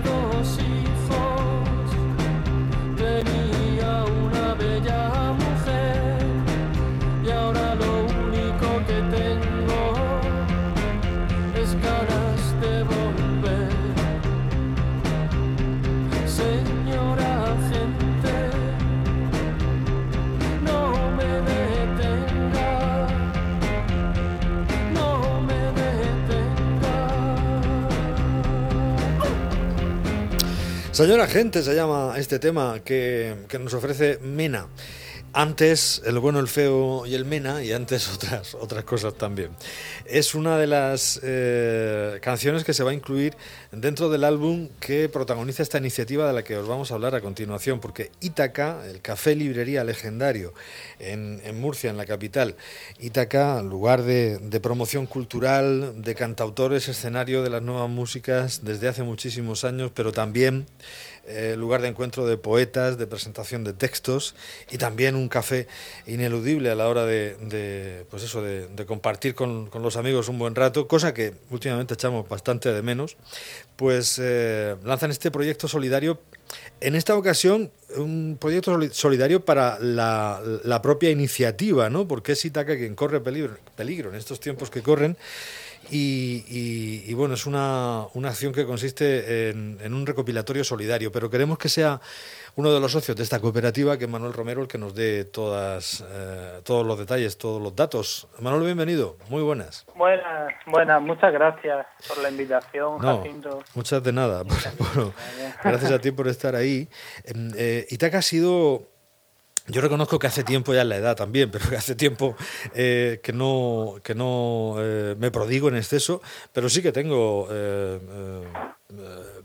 どうしそう Señora gente se llama este tema que, que nos ofrece Mena. Antes El bueno, el feo y el Mena y antes otras, otras cosas también. Es una de las eh, canciones que se va a incluir dentro del álbum que protagoniza esta iniciativa de la que os vamos a hablar a continuación, porque Ítaca, el café librería legendario en, Murcia, en la capital, Ítaca, lugar de, de promoción cultural, de cantautores, escenario de las nuevas músicas desde hace muchísimos años, pero también eh, lugar de encuentro de poetas, de presentación de textos y también un café ineludible a la hora de, pues eso, de, compartir con, los amigos un buen rato, cosa que últimamente echamos bastante de menos, pues eh, lanzan este proyecto solidario. En esta ocasión, un proyecto solidario para la, propia iniciativa, ¿no? Porque es Itaca quien corre peligro, peligro en estos tiempos que corren y, bueno, es una, una, acción que consiste en, un recopilatorio solidario, pero queremos que sea uno de los socios de esta cooperativa, que es Manuel Romero, el que nos dé todas, eh, todos los detalles, todos los datos. Manuel, bienvenido, muy buenas. Buenas, buenas, muchas gracias por la invitación, no, Muchas de nada. gracias a ti por estar ahí. Eh, Itaca ha sido yo reconozco que hace tiempo ya en la edad también, pero que hace tiempo eh, que no, que no eh, me prodigo en exceso, pero sí que tengo eh,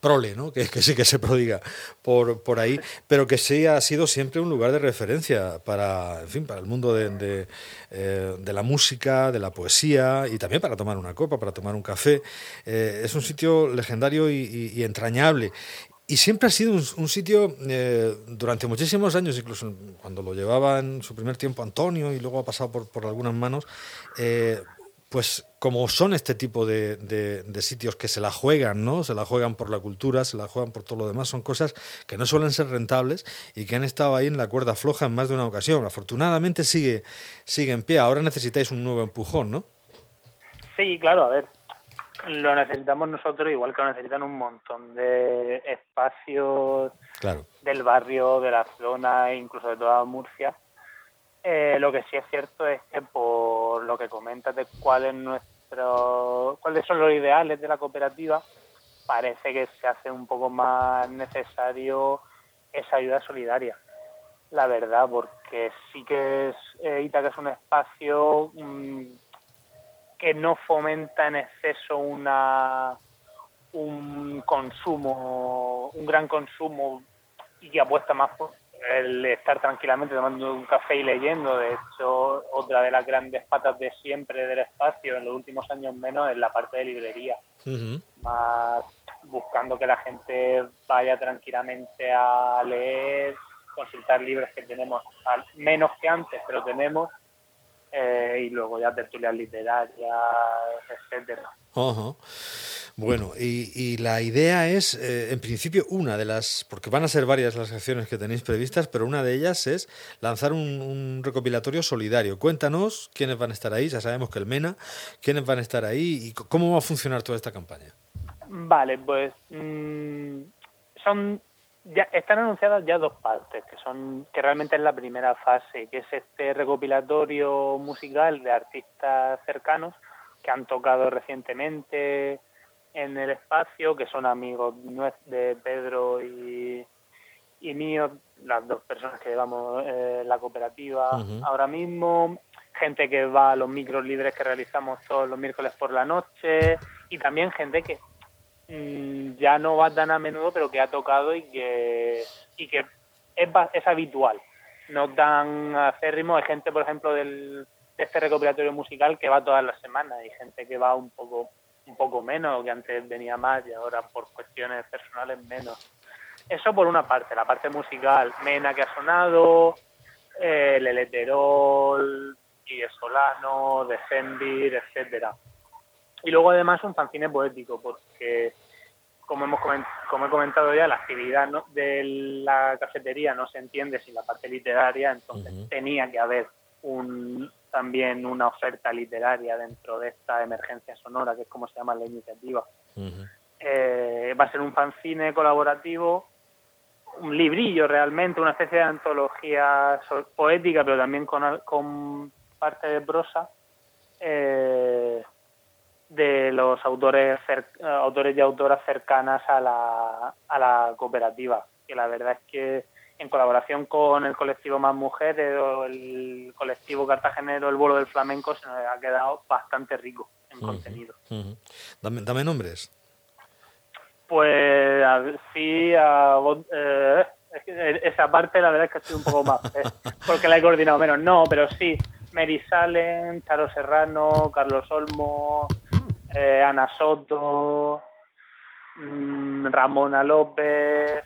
prole, ¿no? que, sí que se prodiga por, por ahí, pero que sí ha sido siempre un lugar de referencia para, en fin, para el mundo de, de, la música, de la poesía y también para tomar una copa, para tomar un café. es un sitio legendario y entrañable. Y siempre ha sido un, sitio, eh, durante muchísimos años, incluso cuando lo llevaba en su primer tiempo Antonio y luego ha pasado por, algunas manos, eh, pues como son este tipo de, de, sitios que se la juegan, ¿no? Se la juegan por la cultura, se la juegan por todo lo demás, son cosas que no suelen ser rentables y que han estado ahí en la cuerda floja en más de una ocasión. Afortunadamente sigue, sigue en pie. Ahora necesitáis un nuevo empujón, ¿no? Sí, claro, a ver, lo necesitamos nosotros igual que lo necesitan un montón de espacios del barrio, de la zona, incluso de toda Murcia. Eh, lo que sí es cierto es que por lo que comentas de cuál es nuestro, cuáles son los ideales de la cooperativa, parece que se hace un poco más necesario esa ayuda solidaria. La verdad, porque sí que es, eh, Itaca es un espacio mm, que no fomenta en exceso una un consumo, un gran consumo y que apuesta más por el estar tranquilamente tomando un café y leyendo. De hecho, otra de las grandes patas de siempre del espacio, en los últimos años menos, es la parte de librería. Más buscando que la gente vaya tranquilamente a leer, consultar libros que tenemos, menos que antes, pero tenemos, eh, y luego ya tertulias literarias, etcétera. Bueno, y, la idea es, eh, en principio, una de las, porque van a ser varias las acciones que tenéis previstas, pero una de ellas es lanzar un, recopilatorio solidario. Cuéntanos quiénes van a estar ahí, ya sabemos que el MENA, quiénes van a estar ahí y cómo va a funcionar toda esta campaña. Vale, pues mm, son ya están anunciadas ya dos partes, que son que realmente es la primera fase, que es este recopilatorio musical de artistas cercanos que han tocado recientemente en el espacio, que son amigos de Pedro y, y míos, las dos personas que llevamos eh, la cooperativa ahora mismo, gente que va a los micros libres que realizamos todos los miércoles por la noche y también gente que Mm, ya no va tan a menudo, pero que ha tocado y que, y que es, es habitual. No tan acérrimo. Hay gente, por ejemplo, del, de este recopilatorio musical que va todas las semanas. Hay gente que va un poco, un poco menos, que antes venía más y ahora por cuestiones personales menos. Eso por una parte, la parte musical. Mena que ha sonado, eh, el Eleterol, y Solano, Decembir, etcétera y luego además un fanzine poético, porque como, hemos como he comentado ya, la actividad de la cafetería no se entiende sin la parte literaria, entonces tenía que haber un, también una oferta literaria dentro de esta emergencia sonora, que es como se llama la iniciativa. Eh, va a ser un fanzine colaborativo, un librillo realmente, una especie de antología poética, pero también con, con parte de prosa. Eh, de los autores autores y autoras cercanas a la, a la cooperativa que la verdad es que en colaboración con el colectivo Más Mujeres o el colectivo cartagenero El Vuelo del Flamenco se nos ha quedado bastante rico en contenido. dame, nombres. Pues sí, eh, esa parte la verdad es que sido un poco más, eh, porque la he coordinado menos. No, pero sí, Mary Salen, Charo Serrano, Carlos Olmo, eh, Ana Soto, mm, Ramona López.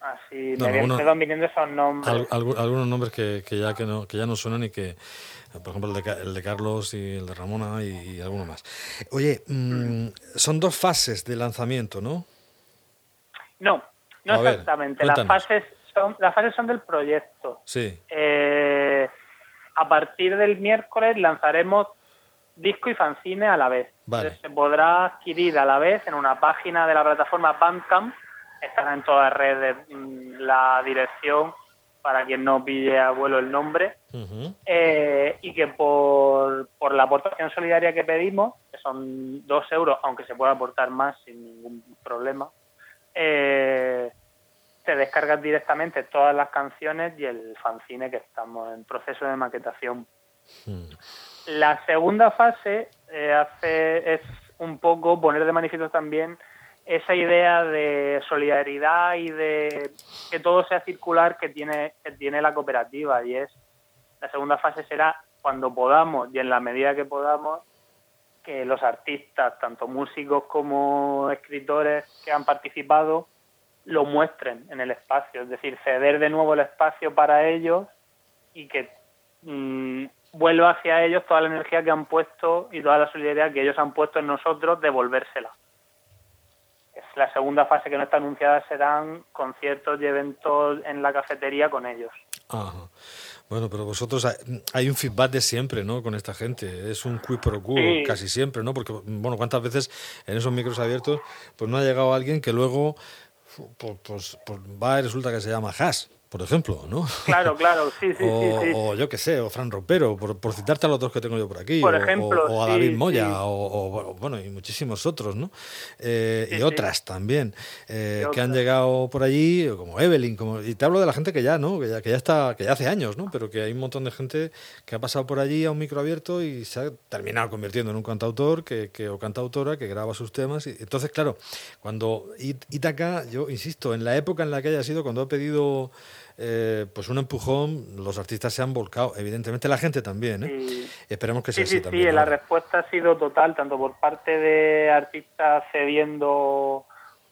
Así, me, van viniendo esos nombres. algunos nombres que, que, ya que, no, que ya no suenan y que, por ejemplo, el de, el de Carlos y el de Ramona y, alguno más. Oye, mm, son dos fases de lanzamiento, ¿no? No, no exactamente. las fases son las fases son del proyecto. Sí. Eh, a partir del miércoles lanzaremos disco y fanzine a la vez. se podrá adquirir a la vez en una página de la plataforma Bandcamp. Estará en todas las redes mm, la dirección para quien no pille a vuelo el nombre. Eh, y que por, por la aportación solidaria que pedimos, que son dos euros, aunque se pueda aportar más sin ningún problema, eh, se descargan directamente todas las canciones y el fanzine que estamos en proceso de maquetación. Hmm. La segunda fase eh, hace es un poco poner de manifiesto también esa idea de solidaridad y de que todo sea circular que tiene, que tiene la cooperativa y es la segunda fase será cuando podamos y en la medida que podamos que los artistas, tanto músicos como escritores que han participado, lo muestren en el espacio, es decir, ceder de nuevo el espacio para ellos y que mm, vuelva hacia ellos toda la energía que han puesto y toda la solidaridad que ellos han puesto en nosotros, devolvérsela. Es la segunda fase que no está anunciada serán conciertos y eventos en la cafetería con ellos. Ajá. Bueno, pero vosotros hay un feedback de siempre, ¿no? Con esta gente. Es un quid pro quo casi siempre, ¿no? Porque, bueno, ¿cuántas veces en esos micros abiertos pues no ha llegado alguien que luego pues, pues, pues va y resulta que se llama Hash? Por ejemplo, ¿no? Claro, claro, sí, sí, o, sí, O yo qué sé, o Fran Rompero, por, por, citarte a los dos que tengo yo por aquí. Por ejemplo, o, a David Moya, o, bueno, y muchísimos otros, ¿no? Eh, y otras también, eh, que han llegado por allí, como Evelyn, como, y te hablo de la gente que ya, ¿no? Que ya, que ya está, que ya hace años, ¿no? Pero que hay un montón de gente que ha pasado por allí a un micro abierto y se ha terminado convirtiendo en un cantautor que, que o cantautora que graba sus temas. Y, entonces, claro, cuando Itaca, yo insisto, en la época en la que haya sido, cuando he pedido eh, pues un empujón, los artistas se han volcado, evidentemente la gente también, ¿eh? Esperemos que sea sí, así también. Sí, la respuesta ha sido total, tanto por parte de artistas cediendo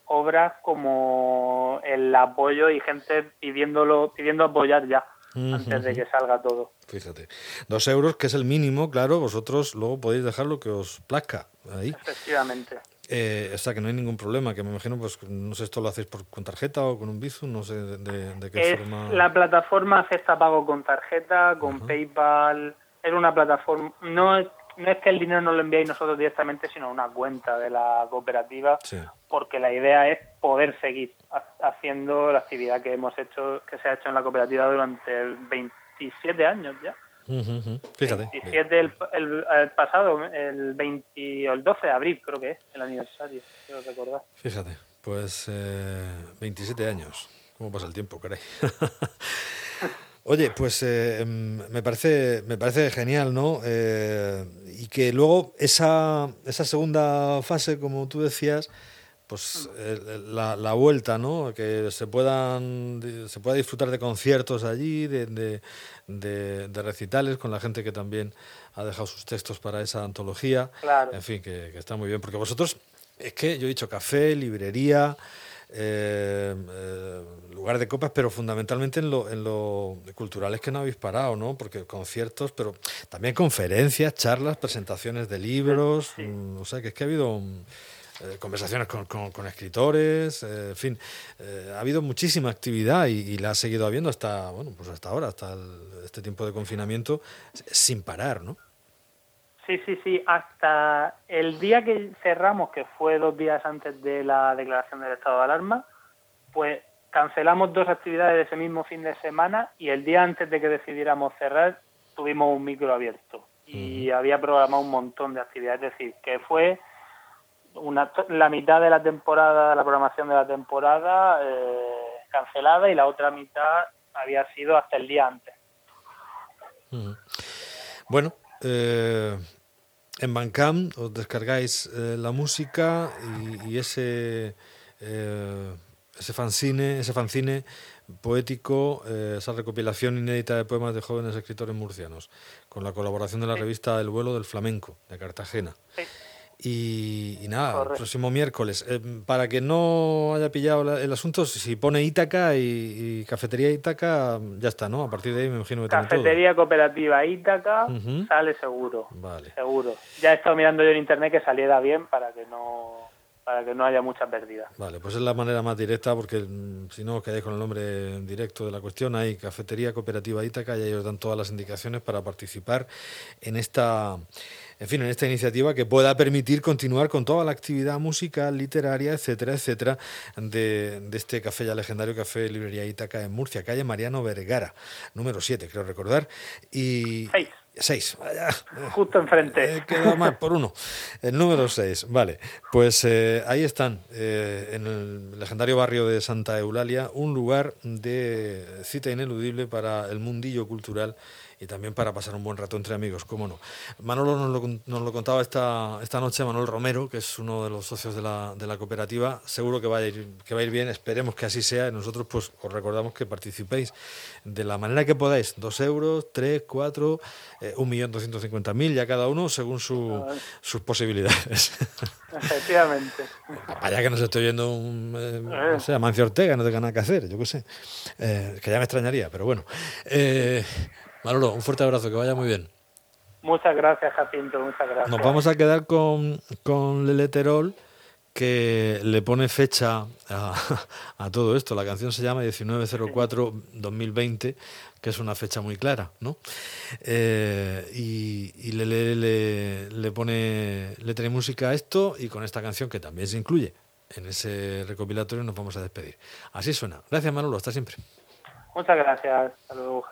obras como el apoyo y gente pidiéndolo, pidiendo apoyar ya. antes de que salga todo. Fíjate, dos euros, que es el mínimo, claro, vosotros luego podéis dejar lo que os plazca ahí. Efectivamente. Eh, o sea, que no hay ningún problema, que me imagino, pues no sé, esto lo hacéis por, con tarjeta o con un Bizum, no sé de, qué forma. La plataforma acepta pago con tarjeta, con PayPal, es una plataforma, no es, no es que el dinero no lo enviéis nosotros directamente, sino una cuenta de la cooperativa, porque la idea es poder seguir haciendo la actividad que hemos hecho, que se ha hecho en la cooperativa durante 27 años ya. Fíjate. el, pasado, el 20 o el 12 de abril, creo que es el aniversario, quiero recordar. Fíjate, pues 27 eh, años. ¿Cómo pasa el tiempo, caray? Oye, pues eh, em, me, parece, me parece genial, ¿no? Eh, y que luego esa, esa segunda fase, como tú decías, pues la, la, vuelta, ¿no? Que se puedan se pueda disfrutar de conciertos allí, de, de, de, recitales con la gente que también ha dejado sus textos para esa antología. En fin, que, está muy bien, porque vosotros, es que yo he dicho café, librería, eh, eh, lugar de copas, pero fundamentalmente en lo, en lo cultural es que no habéis parado, ¿no? Porque conciertos, pero también conferencias, charlas, presentaciones de libros, mm, o sea que es que ha habido... eh, conversaciones con, con, escritores, en fin, ha habido muchísima actividad y, la ha seguido habiendo hasta, bueno, pues hasta ahora, hasta este tiempo de confinamiento, sin parar, ¿no? Sí, sí, sí, hasta el día que cerramos, que fue dos días antes de la declaración del estado de alarma, pues cancelamos dos actividades de ese mismo fin de semana y el día antes de que decidiéramos cerrar tuvimos un micro abierto y había programado un montón de actividades, es decir, que fue una, la mitad de la temporada, la programación de la temporada eh, cancelada y la otra mitad había sido hasta el día antes. Bueno, eh, en Bandcamp os descargáis eh, la música y, ese ese fanzine, ese fanzine poético, eh, esa recopilación inédita de poemas de jóvenes escritores murcianos, con la colaboración de la revista El vuelo del flamenco de Cartagena. Y, nada, el próximo miércoles. Eh, para que no haya pillado el asunto, si pone Ítaca y, Cafetería Ítaca, ya está, ¿no? A partir de ahí me imagino que Cafetería Cooperativa Ítaca sale seguro. Vale. Seguro. Ya he estado mirando yo en internet que saliera bien para que no para que no haya mucha pérdida. Vale, pues es la manera más directa porque mm, si no os quedáis con el nombre directo de la cuestión, hay Cafetería Cooperativa Ítaca y ellos dan todas las indicaciones para participar en esta en fin, en esta iniciativa que pueda permitir continuar con toda la actividad musical, literaria, etcétera, etcétera, de, de este café ya legendario, Café Librería Ítaca en Murcia, calle Mariano Vergara, número 7, creo recordar. Y, Seis. Justo enfrente. Eh, queda más por uno. El número seis. Vale. Pues eh, ahí están, eh, en el legendario barrio de Santa Eulalia, un lugar de cita ineludible para el mundillo cultural y también para pasar un buen rato entre amigos, cómo no. Manolo nos lo, nos lo contaba esta, esta noche, Manuel Romero, que es uno de los socios de la, de la cooperativa. Seguro que va, a ir, que va a ir bien, esperemos que así sea. Nosotros pues os recordamos que participéis de la manera que podáis, dos euros, tres, cuatro, eh, un millón doscientos cincuenta mil, ya cada uno según su, sus posibilidades. Efectivamente. Vaya que nos estoy viendo un, eh, no sé, Amancio Ortega, no tenga nada que hacer, yo qué sé, eh, que ya me extrañaría, pero bueno. Eh, Manolo, un fuerte abrazo, que vaya muy bien. Muchas gracias, Jacinto, muchas gracias. Nos vamos a quedar con, con Leleterol, que le pone fecha a, todo esto. La canción se llama 1904-2020, que es una fecha muy clara, ¿no? Eh, y, y le, le, le, pone letra y música a esto, y con esta canción, que también se incluye en ese recopilatorio, nos vamos a despedir. Así suena. Gracias, Manolo, hasta siempre. Muchas gracias. Hasta luego.